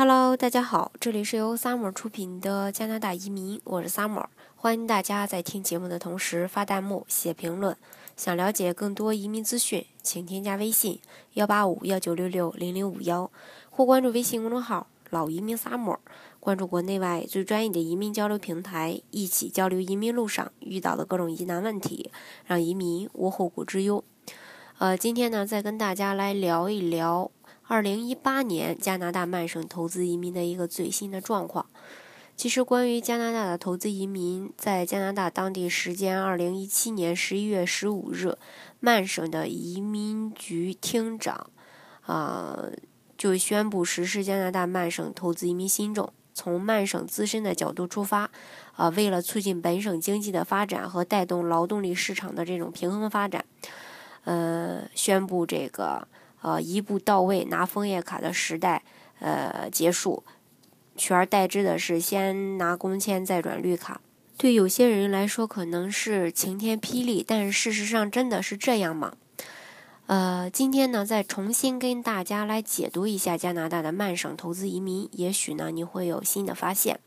Hello，大家好，这里是由 Summer 出品的加拿大移民，我是 Summer，欢迎大家在听节目的同时发弹幕、写评论。想了解更多移民资讯，请添加微信幺八五幺九六六零零五幺，或关注微信公众号“老移民 Summer”，关注国内外最专业的移民交流平台，一起交流移民路上遇到的各种疑难问题，让移民无后顾之忧。呃，今天呢，再跟大家来聊一聊。二零一八年加拿大曼省投资移民的一个最新的状况。其实，关于加拿大的投资移民，在加拿大当地时间二零一七年十一月十五日，曼省的移民局厅长，啊，就宣布实施加拿大曼省投资移民新政。从曼省自身的角度出发，啊，为了促进本省经济的发展和带动劳动力市场的这种平衡发展，呃，宣布这个。呃，一步到位拿枫叶卡的时代，呃，结束，取而代之的是先拿工签再转绿卡。对有些人来说可能是晴天霹雳，但是事实上真的是这样吗？呃，今天呢，再重新跟大家来解读一下加拿大的曼省投资移民，也许呢你会有新的发现。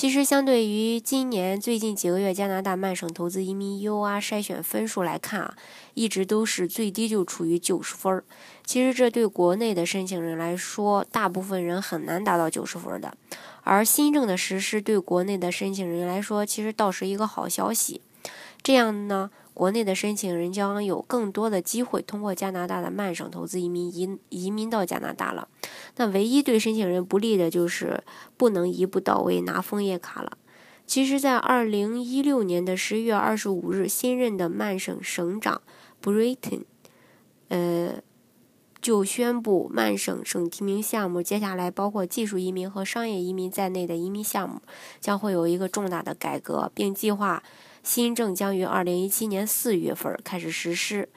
其实，相对于今年最近几个月加拿大曼省投资移民 U R 筛选分数来看啊，一直都是最低就处于九十分儿。其实这对国内的申请人来说，大部分人很难达到九十分的。而新政的实施对国内的申请人来说，其实倒是一个好消息。这样呢？国内的申请人将有更多的机会通过加拿大的曼省投资移民移移民到加拿大了。那唯一对申请人不利的就是不能一步到位拿枫叶卡了。其实，在二零一六年的十一月二十五日，新任的曼省省长 Britton，呃，就宣布曼省省提名项目接下来包括技术移民和商业移民在内的移民项目将会有一个重大的改革，并计划。新政将于二零一七年四月份开始实施，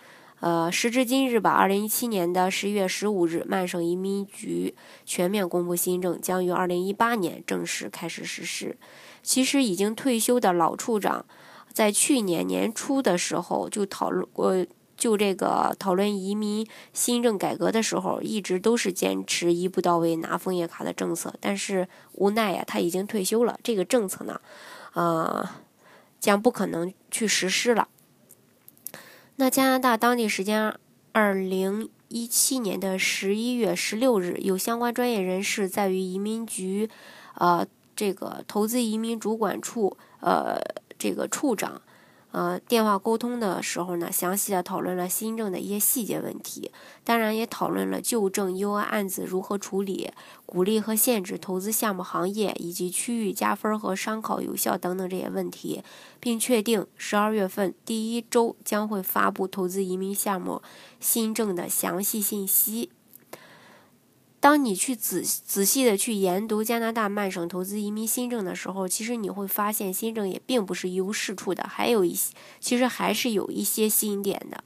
呃，时至今日吧，二零一七年的十一月十五日，曼省移民局全面公布新政，将于二零一八年正式开始实施。其实已经退休的老处长，在去年年初的时候就讨论，呃，就这个讨论移民新政改革的时候，一直都是坚持一步到位拿枫叶卡的政策。但是无奈呀，他已经退休了，这个政策呢，呃。将不可能去实施了。那加拿大当地时间二零一七年的十一月十六日，有相关专业人士在于移民局，呃，这个投资移民主管处，呃，这个处长。呃，电话沟通的时候呢，详细的讨论了新政的一些细节问题，当然也讨论了旧政 U 案子如何处理，鼓励和限制投资项目行业以及区域加分和商考有效等等这些问题，并确定十二月份第一周将会发布投资移民项目新政的详细信息。当你去仔仔细的去研读加拿大曼省投资移民新政的时候，其实你会发现新政也并不是一无是处的，还有一些其实还是有一些新点的。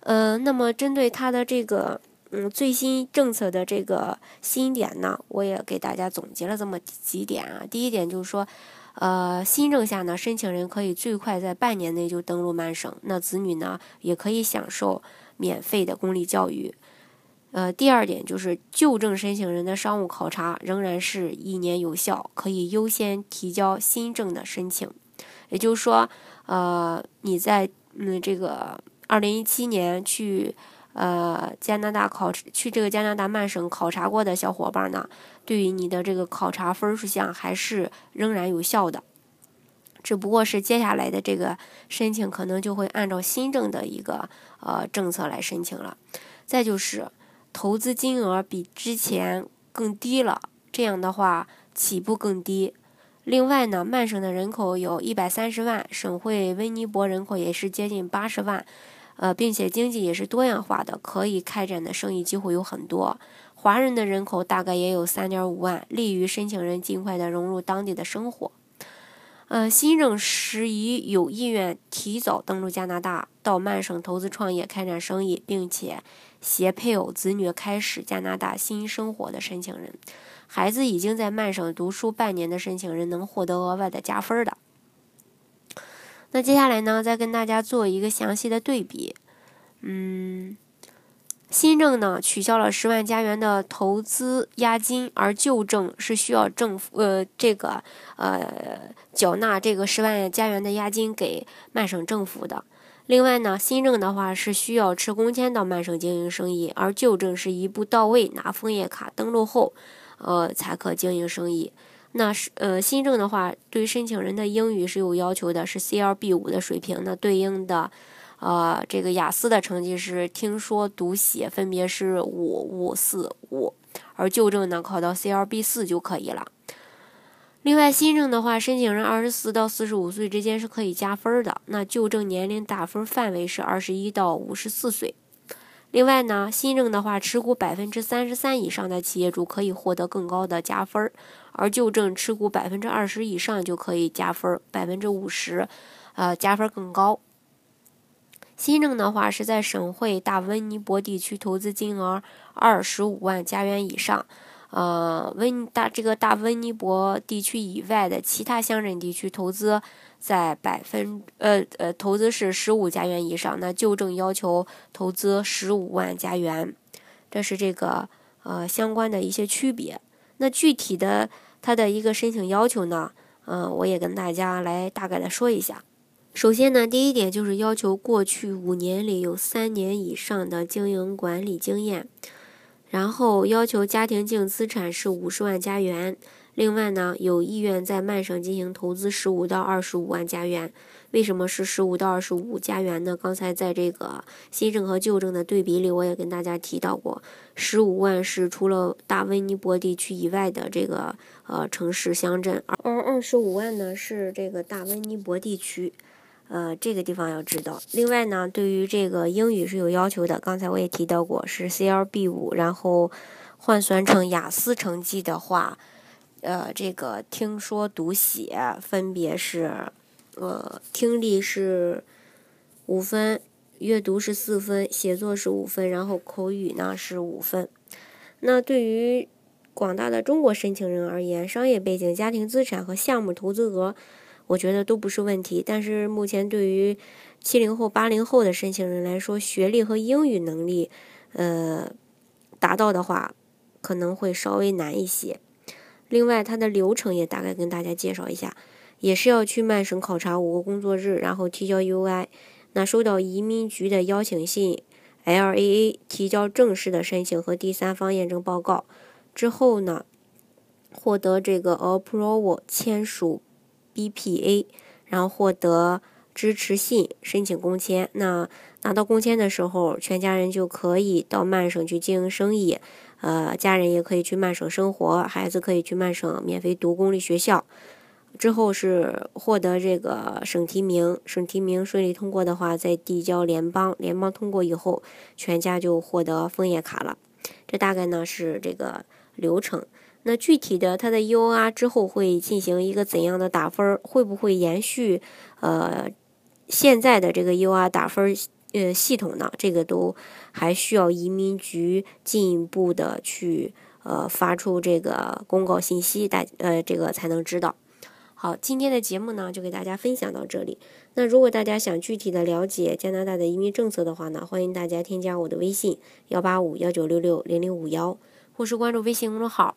呃，那么针对它的这个嗯最新政策的这个新点呢，我也给大家总结了这么几点啊。第一点就是说，呃，新政下呢，申请人可以最快在半年内就登陆曼省，那子女呢也可以享受免费的公立教育。呃，第二点就是旧证申请人的商务考察仍然是一年有效，可以优先提交新证的申请。也就是说，呃，你在嗯这个二零一七年去呃加拿大考去这个加拿大曼省考察过的小伙伴呢，对于你的这个考察分数项还是仍然有效的，只不过是接下来的这个申请可能就会按照新政的一个呃政策来申请了。再就是。投资金额比之前更低了，这样的话起步更低。另外呢，曼省的人口有一百三十万，省会温尼伯人口也是接近八十万，呃，并且经济也是多样化的，可以开展的生意机会有很多。华人的人口大概也有三点五万，利于申请人尽快的融入当地的生活。呃，新政适宜有意愿提早登陆加拿大，到曼省投资创业、开展生意，并且携配偶、子女开始加拿大新生活的申请人。孩子已经在曼省读书半年的申请人能获得额外的加分的。那接下来呢，再跟大家做一个详细的对比。嗯，新政呢取消了十万加元的投资押金，而旧政是需要政府呃这个呃缴纳这个十万加元的押金给曼省政府的。另外呢，新政的话是需要持工签到曼省经营生意，而旧政是一步到位拿枫叶卡登录后，呃才可经营生意。那是呃新政的话，对申请人的英语是有要求的，是 CLB 五的水平，那对应的。呃，这个雅思的成绩是听说读写分别是五五四五，而旧证呢考到 CLB 四就可以了。另外，新政的话，申请人二十四到四十五岁之间是可以加分的。那旧证年龄打分范围是二十一到五十四岁。另外呢，新政的话，持股百分之三十三以上的企业主可以获得更高的加分，而旧证持股百分之二十以上就可以加分，百分之五十，呃，加分更高。新政的话是在省会大温尼伯地区投资金额二十五万加元以上，呃，温大这个大温尼伯地区以外的其他乡镇地区投资在百分呃呃投资是十五加元以上，那旧政要求投资十五万加元，这是这个呃相关的一些区别。那具体的它的一个申请要求呢，嗯，我也跟大家来大概的说一下。首先呢，第一点就是要求过去五年里有三年以上的经营管理经验，然后要求家庭净资产是五十万加元。另外呢，有意愿在曼省进行投资十五到二十五万加元。为什么是十五到二十五加元呢？刚才在这个新政和旧政的对比里，我也跟大家提到过，十五万是除了大温尼伯地区以外的这个呃城市乡镇，而二十五万呢是这个大温尼伯地区。呃，这个地方要知道。另外呢，对于这个英语是有要求的。刚才我也提到过，是 CLB 五，然后换算成雅思成绩的话，呃，这个听说读写分别是，呃，听力是五分，阅读是四分，写作是五分，然后口语呢是五分。那对于广大的中国申请人而言，商业背景、家庭资产和项目投资额。我觉得都不是问题，但是目前对于七零后、八零后的申请人来说，学历和英语能力，呃，达到的话可能会稍微难一些。另外，它的流程也大概跟大家介绍一下，也是要去曼省考察五个工作日，然后提交 UI，那收到移民局的邀请信，LAA 提交正式的申请和第三方验证报告之后呢，获得这个 Approval 签署。BPA，然后获得支持信，申请工签。那拿到工签的时候，全家人就可以到曼省去经营生意，呃，家人也可以去曼省生活，孩子可以去曼省免费读公立学校。之后是获得这个省提名，省提名顺利通过的话，再递交联邦，联邦通过以后，全家就获得枫叶卡了。这大概呢是这个流程。那具体的，它的 UR 之后会进行一个怎样的打分？会不会延续呃现在的这个 UR 打分呃系统呢？这个都还需要移民局进一步的去呃发出这个公告信息，大呃这个才能知道。好，今天的节目呢就给大家分享到这里。那如果大家想具体的了解加拿大的移民政策的话呢，欢迎大家添加我的微信幺八五幺九六六零零五幺，或是关注微信公众号。